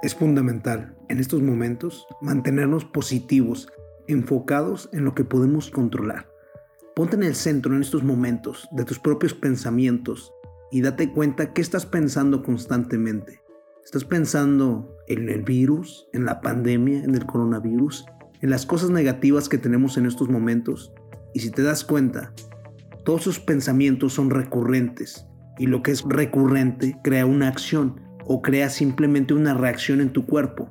Es fundamental en estos momentos mantenernos positivos, enfocados en lo que podemos controlar. Ponte en el centro en estos momentos de tus propios pensamientos y date cuenta qué estás pensando constantemente. ¿Estás pensando en el virus, en la pandemia, en el coronavirus, en las cosas negativas que tenemos en estos momentos? Y si te das cuenta, todos esos pensamientos son recurrentes y lo que es recurrente crea una acción o crea simplemente una reacción en tu cuerpo.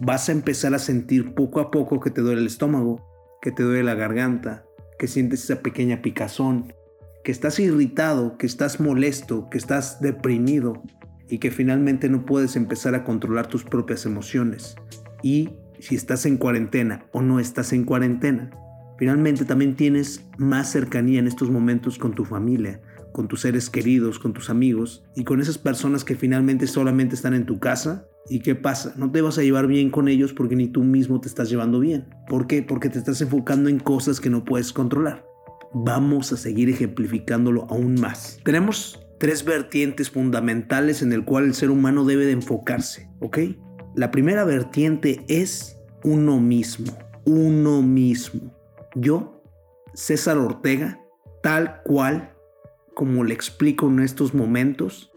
Vas a empezar a sentir poco a poco que te duele el estómago, que te duele la garganta, que sientes esa pequeña picazón, que estás irritado, que estás molesto, que estás deprimido y que finalmente no puedes empezar a controlar tus propias emociones. Y si estás en cuarentena o no estás en cuarentena, finalmente también tienes más cercanía en estos momentos con tu familia, con tus seres queridos, con tus amigos y con esas personas que finalmente solamente están en tu casa. ¿Y qué pasa? No te vas a llevar bien con ellos porque ni tú mismo te estás llevando bien. ¿Por qué? Porque te estás enfocando en cosas que no puedes controlar. Vamos a seguir ejemplificándolo aún más. Tenemos tres vertientes fundamentales en el cual el ser humano debe de enfocarse, ¿ok? La primera vertiente es uno mismo, uno mismo. Yo, César Ortega, tal cual como le explico en estos momentos,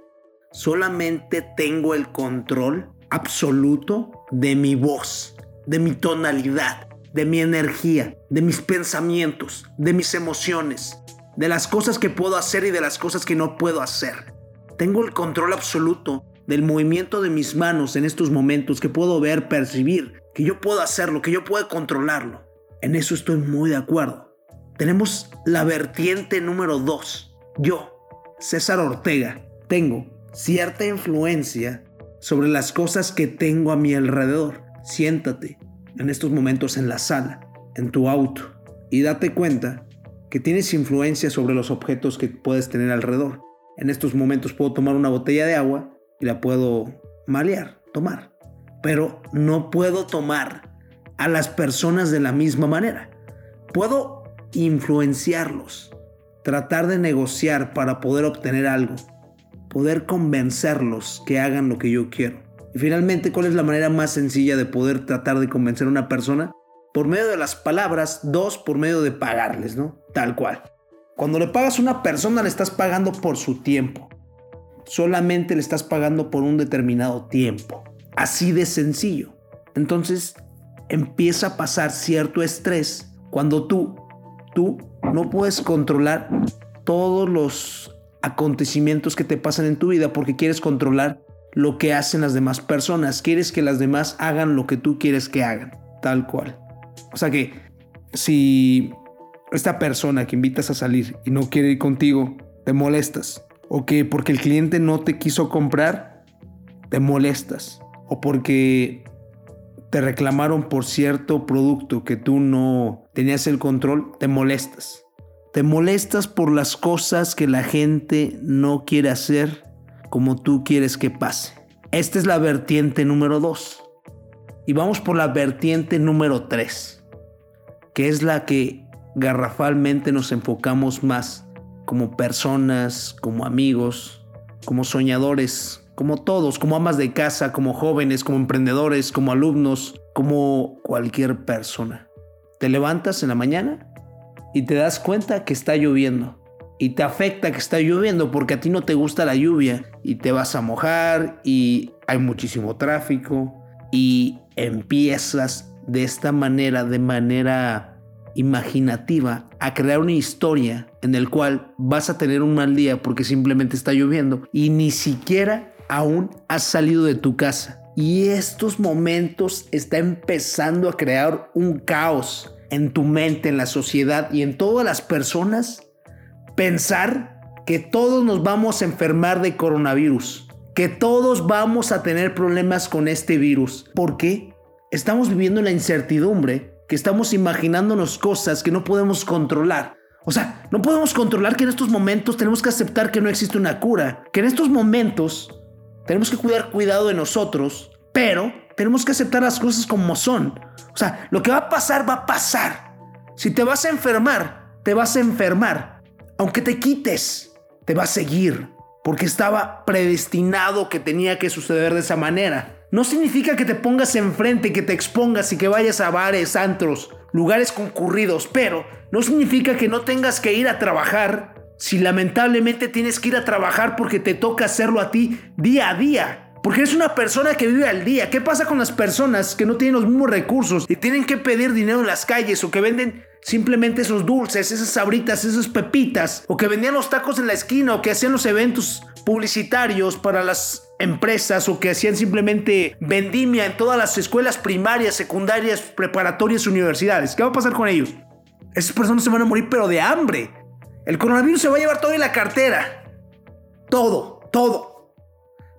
solamente tengo el control absoluto de mi voz, de mi tonalidad, de mi energía, de mis pensamientos, de mis emociones, de las cosas que puedo hacer y de las cosas que no puedo hacer. Tengo el control absoluto del movimiento de mis manos en estos momentos que puedo ver, percibir, que yo puedo hacerlo, que yo puedo controlarlo. En eso estoy muy de acuerdo. Tenemos la vertiente número 2, yo, César Ortega, tengo cierta influencia sobre las cosas que tengo a mi alrededor. Siéntate en estos momentos en la sala, en tu auto, y date cuenta que tienes influencia sobre los objetos que puedes tener alrededor. En estos momentos puedo tomar una botella de agua y la puedo malear, tomar. Pero no puedo tomar a las personas de la misma manera. Puedo influenciarlos tratar de negociar para poder obtener algo, poder convencerlos que hagan lo que yo quiero. Y finalmente, ¿cuál es la manera más sencilla de poder tratar de convencer a una persona? Por medio de las palabras, dos, por medio de pagarles, ¿no? Tal cual. Cuando le pagas a una persona, le estás pagando por su tiempo. Solamente le estás pagando por un determinado tiempo. Así de sencillo. Entonces, empieza a pasar cierto estrés cuando tú, tú no puedes controlar todos los acontecimientos que te pasan en tu vida porque quieres controlar lo que hacen las demás personas. Quieres que las demás hagan lo que tú quieres que hagan, tal cual. O sea que si esta persona que invitas a salir y no quiere ir contigo, te molestas. O que porque el cliente no te quiso comprar, te molestas. O porque te reclamaron por cierto producto que tú no tenías el control, te molestas. Te molestas por las cosas que la gente no quiere hacer como tú quieres que pase. Esta es la vertiente número 2. Y vamos por la vertiente número 3, que es la que garrafalmente nos enfocamos más como personas, como amigos, como soñadores, como todos, como amas de casa, como jóvenes, como emprendedores, como alumnos, como cualquier persona. Te levantas en la mañana y te das cuenta que está lloviendo. Y te afecta que está lloviendo porque a ti no te gusta la lluvia y te vas a mojar y hay muchísimo tráfico y empiezas de esta manera, de manera imaginativa, a crear una historia en el cual vas a tener un mal día porque simplemente está lloviendo y ni siquiera aún has salido de tu casa. Y estos momentos está empezando a crear un caos en tu mente, en la sociedad y en todas las personas. Pensar que todos nos vamos a enfermar de coronavirus. Que todos vamos a tener problemas con este virus. ¿Por qué? Estamos viviendo la incertidumbre, que estamos imaginándonos cosas que no podemos controlar. O sea, no podemos controlar que en estos momentos tenemos que aceptar que no existe una cura, que en estos momentos tenemos que cuidar cuidado de nosotros, pero tenemos que aceptar las cosas como son. O sea, lo que va a pasar, va a pasar. Si te vas a enfermar, te vas a enfermar. Aunque te quites, te va a seguir. Porque estaba predestinado que tenía que suceder de esa manera. no significa que te pongas enfrente, que te expongas y que vayas a bares, antros, lugares concurridos, pero no significa que no tengas que ir a trabajar si lamentablemente tienes que ir a trabajar porque te toca hacerlo a ti día a día. Porque eres una persona que vive al día. ¿Qué pasa con las personas que no tienen los mismos recursos y tienen que pedir dinero en las calles o que venden simplemente esos dulces, esas sabritas, esas pepitas o que vendían los tacos en la esquina o que hacían los eventos publicitarios para las empresas o que hacían simplemente vendimia en todas las escuelas primarias, secundarias, preparatorias, universidades. ¿Qué va a pasar con ellos? Esas personas se van a morir pero de hambre. El coronavirus se va a llevar todo en la cartera. Todo, todo.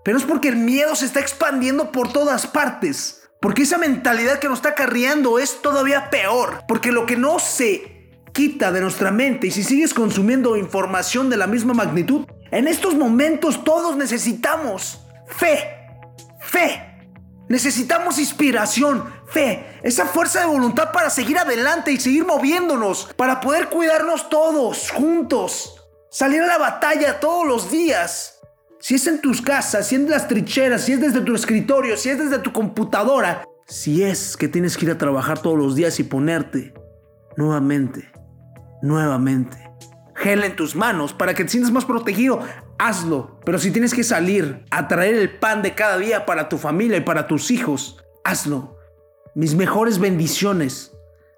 Pero es porque el miedo se está expandiendo por todas partes. Porque esa mentalidad que nos está acarreando es todavía peor. Porque lo que no se quita de nuestra mente y si sigues consumiendo información de la misma magnitud, en estos momentos todos necesitamos fe, fe. Necesitamos inspiración, fe, esa fuerza de voluntad para seguir adelante y seguir moviéndonos, para poder cuidarnos todos juntos, salir a la batalla todos los días. Si es en tus casas, si es en las trincheras, si es desde tu escritorio, si es desde tu computadora, si es que tienes que ir a trabajar todos los días y ponerte nuevamente, nuevamente, gel en tus manos para que te sientas más protegido, hazlo. Pero si tienes que salir a traer el pan de cada día para tu familia y para tus hijos, hazlo. Mis mejores bendiciones.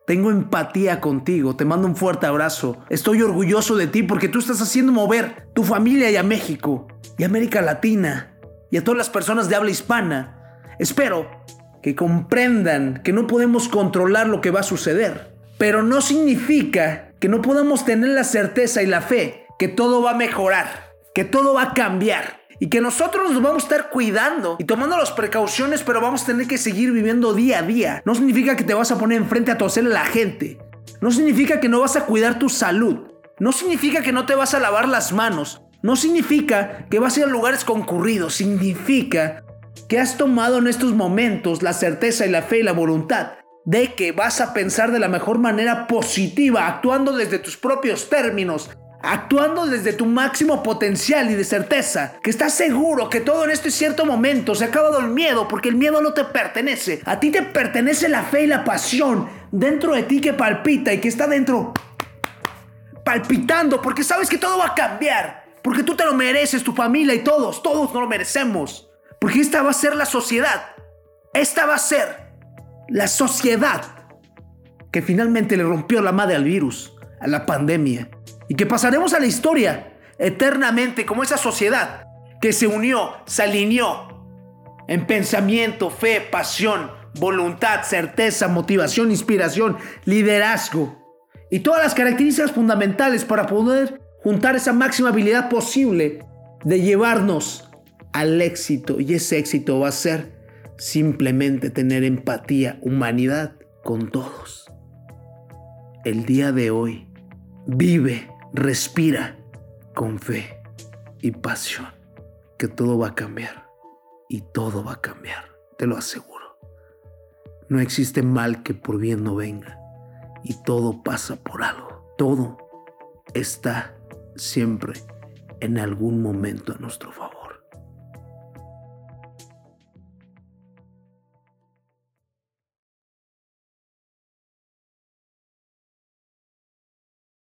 Tengo empatía contigo, te mando un fuerte abrazo. Estoy orgulloso de ti porque tú estás haciendo mover tu familia y a México, y a América Latina, y a todas las personas de habla hispana. Espero que comprendan que no podemos controlar lo que va a suceder, pero no significa que no podamos tener la certeza y la fe que todo va a mejorar que todo va a cambiar y que nosotros nos vamos a estar cuidando y tomando las precauciones, pero vamos a tener que seguir viviendo día a día. No significa que te vas a poner enfrente a toserle a la gente. No significa que no vas a cuidar tu salud. No significa que no te vas a lavar las manos. No significa que vas a ir a lugares concurridos. Significa que has tomado en estos momentos la certeza y la fe y la voluntad de que vas a pensar de la mejor manera positiva, actuando desde tus propios términos, actuando desde tu máximo potencial y de certeza, que estás seguro que todo en este cierto momento se ha acabado el miedo, porque el miedo no te pertenece, a ti te pertenece la fe y la pasión dentro de ti que palpita y que está dentro palpitando, porque sabes que todo va a cambiar, porque tú te lo mereces, tu familia y todos, todos no lo merecemos, porque esta va a ser la sociedad, esta va a ser la sociedad que finalmente le rompió la madre al virus, a la pandemia y que pasaremos a la historia eternamente como esa sociedad que se unió, se alineó en pensamiento, fe, pasión, voluntad, certeza, motivación, inspiración, liderazgo y todas las características fundamentales para poder juntar esa máxima habilidad posible de llevarnos al éxito. Y ese éxito va a ser simplemente tener empatía, humanidad con todos. El día de hoy vive Respira con fe y pasión, que todo va a cambiar. Y todo va a cambiar, te lo aseguro. No existe mal que por bien no venga. Y todo pasa por algo. Todo está siempre en algún momento a nuestro favor.